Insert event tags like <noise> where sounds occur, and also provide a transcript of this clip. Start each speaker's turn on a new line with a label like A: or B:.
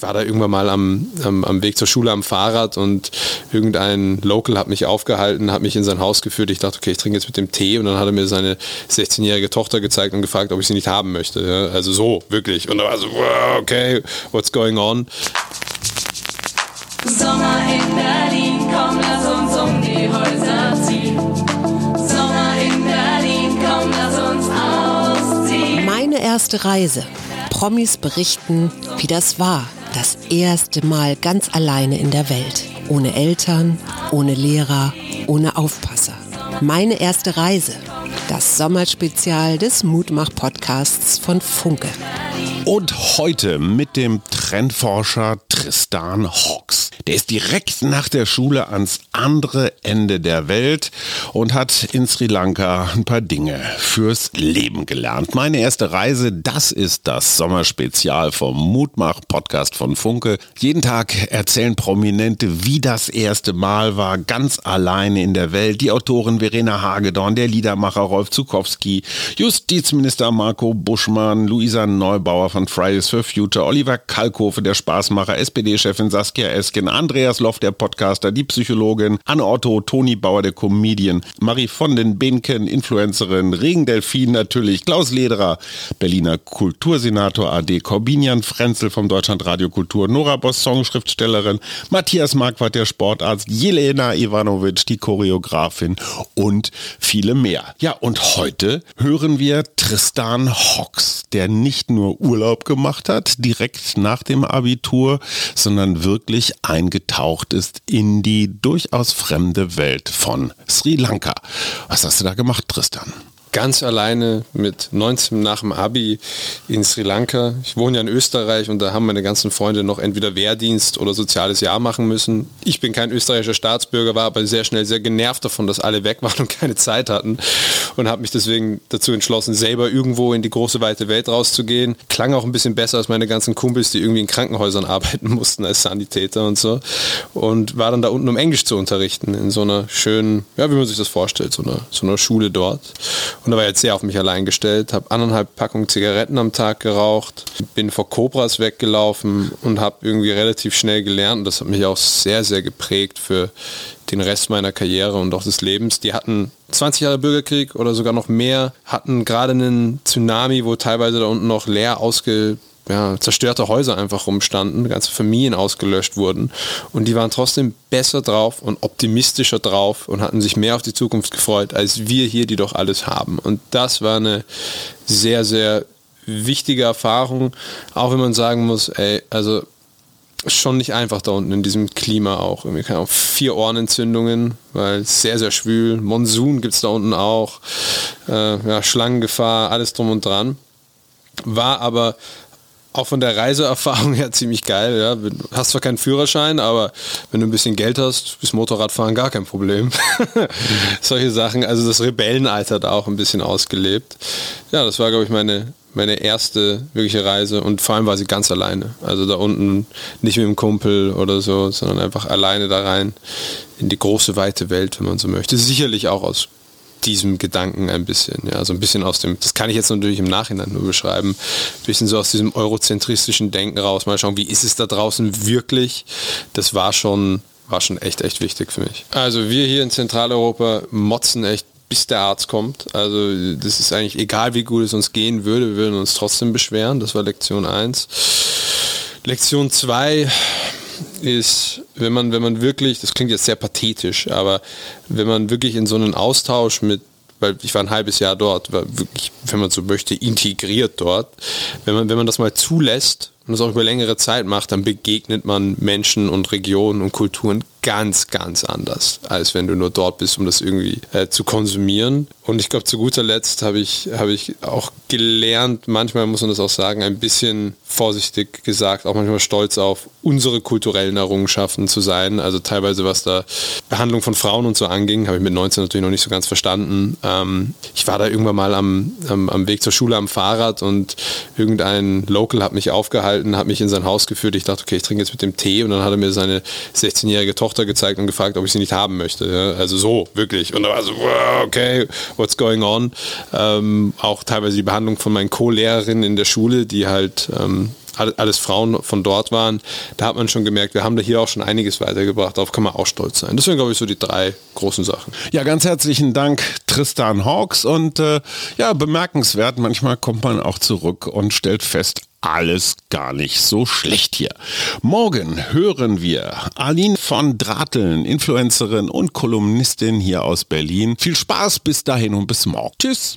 A: ich war da irgendwann mal am, am, am, Weg zur Schule am Fahrrad und irgendein Local hat mich aufgehalten, hat mich in sein Haus geführt. Ich dachte, okay, ich trinke jetzt mit dem Tee und dann hat er mir seine 16-jährige Tochter gezeigt und gefragt, ob ich sie nicht haben möchte. Ja, also so, wirklich. Und da war so, wow, okay, what's going on? Sommer in Berlin, komm, lass uns um die Häuser ziehen. Sommer in Berlin, komm, lass uns ausziehen.
B: Meine erste Reise. Promis berichten, wie das war das erste Mal ganz alleine in der Welt. Ohne Eltern, ohne Lehrer, ohne Aufpasser. Meine erste Reise. Das Sommerspezial des Mutmach-Podcasts von Funke.
C: Und heute mit dem Trendforscher Tristan Hawks. Der ist direkt nach der Schule ans andere Ende der Welt und hat in Sri Lanka ein paar Dinge fürs Leben gelernt. Meine erste Reise, das ist das Sommerspezial vom Mutmach-Podcast von Funke. Jeden Tag erzählen Prominente, wie das erste Mal war, ganz alleine in der Welt. Die Autorin Verena Hagedorn, der Liedermacher Rolf Zukowski, Justizminister Marco Buschmann, Luisa Neubauer von Fridays for Future, Oliver Kalkofe, der Spaßmacher, SPD-Chefin Saskia Esken, Andreas Loff, der Podcaster, die Psychologin, Anne Otto, Toni Bauer, der Comedian, Marie von den Benken, Influencerin, Regendelfin natürlich, Klaus Lederer, Berliner Kultursenator AD, Corbinian Frenzel vom Deutschlandradio Kultur, Nora Boss, Songschriftstellerin, Matthias Marquardt, der Sportarzt, Jelena Ivanovic, die Choreografin und viele mehr. Ja, und heute hören wir Tristan Hawks, der nicht nur Urlaub gemacht hat, direkt nach dem Abitur, sondern wirklich eingetaucht ist in die durchaus fremde Welt von Sri Lanka. Was hast du da gemacht, Tristan?
A: Ganz alleine mit 19 nach dem Abi in Sri Lanka. Ich wohne ja in Österreich und da haben meine ganzen Freunde noch entweder Wehrdienst oder soziales Jahr machen müssen. Ich bin kein österreichischer Staatsbürger, war aber sehr schnell sehr genervt davon, dass alle weg waren <laughs> und keine Zeit hatten und habe mich deswegen dazu entschlossen, selber irgendwo in die große weite Welt rauszugehen. Klang auch ein bisschen besser als meine ganzen Kumpels, die irgendwie in Krankenhäusern <laughs> arbeiten mussten als Sanitäter und so und war dann da unten, um Englisch zu unterrichten in so einer schönen, ja, wie man sich das vorstellt, so einer, so einer Schule dort. Und da war jetzt sehr auf mich allein gestellt, habe anderthalb Packungen Zigaretten am Tag geraucht, bin vor Cobras weggelaufen und habe irgendwie relativ schnell gelernt. Und das hat mich auch sehr, sehr geprägt für den Rest meiner Karriere und auch des Lebens. Die hatten 20 Jahre Bürgerkrieg oder sogar noch mehr, hatten gerade einen Tsunami, wo teilweise da unten noch leer ausge ja, zerstörte Häuser einfach rumstanden, ganze Familien ausgelöscht wurden. Und die waren trotzdem besser drauf und optimistischer drauf und hatten sich mehr auf die Zukunft gefreut, als wir hier, die doch alles haben. Und das war eine sehr, sehr wichtige Erfahrung, auch wenn man sagen muss, ey, also schon nicht einfach da unten in diesem Klima auch. Wir haben auch vier Ohrenentzündungen, weil es sehr, sehr schwül. Monsun gibt es da unten auch. Äh, ja, Schlangengefahr, alles drum und dran. War aber auch von der Reiseerfahrung <laughs> her ziemlich geil. Ja. Du hast zwar keinen Führerschein, aber wenn du ein bisschen Geld hast, ist Motorradfahren gar kein Problem. <laughs> Solche Sachen. Also das Rebellenalter da auch ein bisschen ausgelebt. Ja, das war, glaube ich, meine, meine erste wirkliche Reise und vor allem war sie ganz alleine. Also da unten nicht mit dem Kumpel oder so, sondern einfach alleine da rein in die große, weite Welt, wenn man so möchte. Sicherlich auch aus diesem Gedanken ein bisschen. Ja, so ein bisschen aus dem, das kann ich jetzt natürlich im Nachhinein nur beschreiben, ein bisschen so aus diesem eurozentristischen Denken raus, mal schauen, wie ist es da draußen wirklich? Das war schon, war schon echt, echt wichtig für mich. Also wir hier in Zentraleuropa motzen echt bis der Arzt kommt. Also das ist eigentlich egal, wie gut es uns gehen würde, wir würden uns trotzdem beschweren. Das war Lektion 1. Lektion 2 ist, wenn man, wenn man wirklich, das klingt jetzt sehr pathetisch, aber wenn man wirklich in so einen Austausch mit, weil ich war ein halbes Jahr dort, wirklich, wenn man so möchte, integriert dort, wenn man, wenn man das mal zulässt und das auch über längere Zeit macht, dann begegnet man Menschen und Regionen und Kulturen ganz, ganz anders, als wenn du nur dort bist, um das irgendwie äh, zu konsumieren. Und ich glaube, zu guter Letzt habe ich, hab ich auch gelernt, manchmal muss man das auch sagen, ein bisschen vorsichtig gesagt, auch manchmal stolz auf unsere kulturellen Errungenschaften zu sein. Also teilweise, was da Behandlung von Frauen und so anging, habe ich mit 19 natürlich noch nicht so ganz verstanden. Ähm, ich war da irgendwann mal am, am, am Weg zur Schule am Fahrrad und irgendein Local hat mich aufgehalten, hat mich in sein Haus geführt. Ich dachte, okay, ich trinke jetzt mit dem Tee und dann hat er mir seine 16-jährige Tochter Tochter gezeigt und gefragt, ob ich sie nicht haben möchte. Also so, wirklich. Und da war so, okay, what's going on? Ähm, auch teilweise die Behandlung von meinen Co-Lehrerinnen in der Schule, die halt ähm, alles Frauen von dort waren, da hat man schon gemerkt, wir haben da hier auch schon einiges weitergebracht, darauf kann man auch stolz sein. Das sind, glaube ich, so die drei großen Sachen.
C: Ja, ganz herzlichen Dank, Tristan Hawks. Und äh, ja, bemerkenswert, manchmal kommt man auch zurück und stellt fest, alles gar nicht so schlecht hier. Morgen hören wir Aline von Drateln, Influencerin und Kolumnistin hier aus Berlin. Viel Spaß bis dahin und bis morgen. Tschüss.